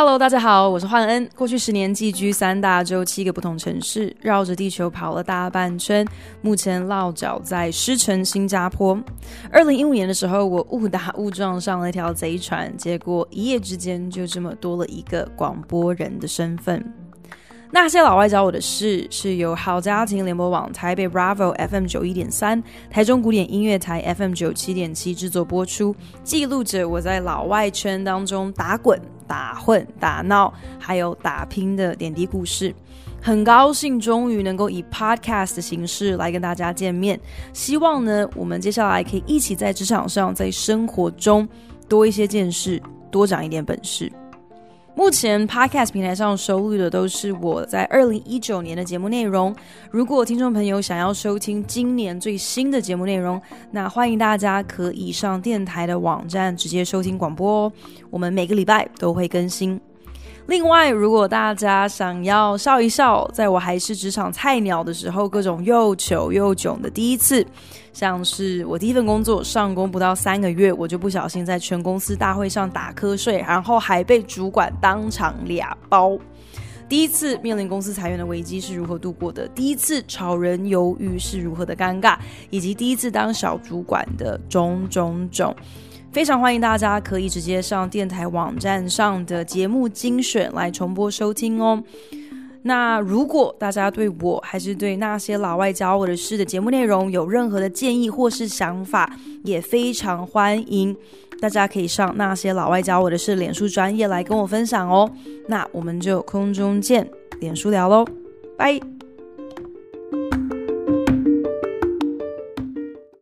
Hello，大家好，我是焕恩。过去十年寄居三大洲七个不同城市，绕着地球跑了大半圈，目前落脚在狮城新加坡。二零一五年的时候，我误打误撞上了一条贼船，结果一夜之间就这么多了一个广播人的身份。那些老外找我的事，是由好家庭联播网台北 Bravo FM 九一点三、台中古典音乐台 FM 九七点七制作播出，记录着我在老外圈当中打滚、打混、打闹，还有打拼的点滴故事。很高兴终于能够以 Podcast 的形式来跟大家见面，希望呢，我们接下来可以一起在职场上、在生活中多一些见识，多长一点本事。目前 Podcast 平台上收录的都是我在二零一九年的节目内容。如果听众朋友想要收听今年最新的节目内容，那欢迎大家可以上电台的网站直接收听广播哦。我们每个礼拜都会更新。另外，如果大家想要笑一笑，在我还是职场菜鸟的时候，各种又糗又囧的第一次，像是我第一份工作上工不到三个月，我就不小心在全公司大会上打瞌睡，然后还被主管当场俩包。第一次面临公司裁员的危机是如何度过的？第一次炒人鱿鱼是如何的尴尬？以及第一次当小主管的种种种。非常欢迎大家可以直接上电台网站上的节目精选来重播收听哦。那如果大家对我还是对那些老外教我的事的节目内容有任何的建议或是想法，也非常欢迎大家可以上那些老外教我的事脸书专业来跟我分享哦。那我们就空中见，脸书聊喽，拜。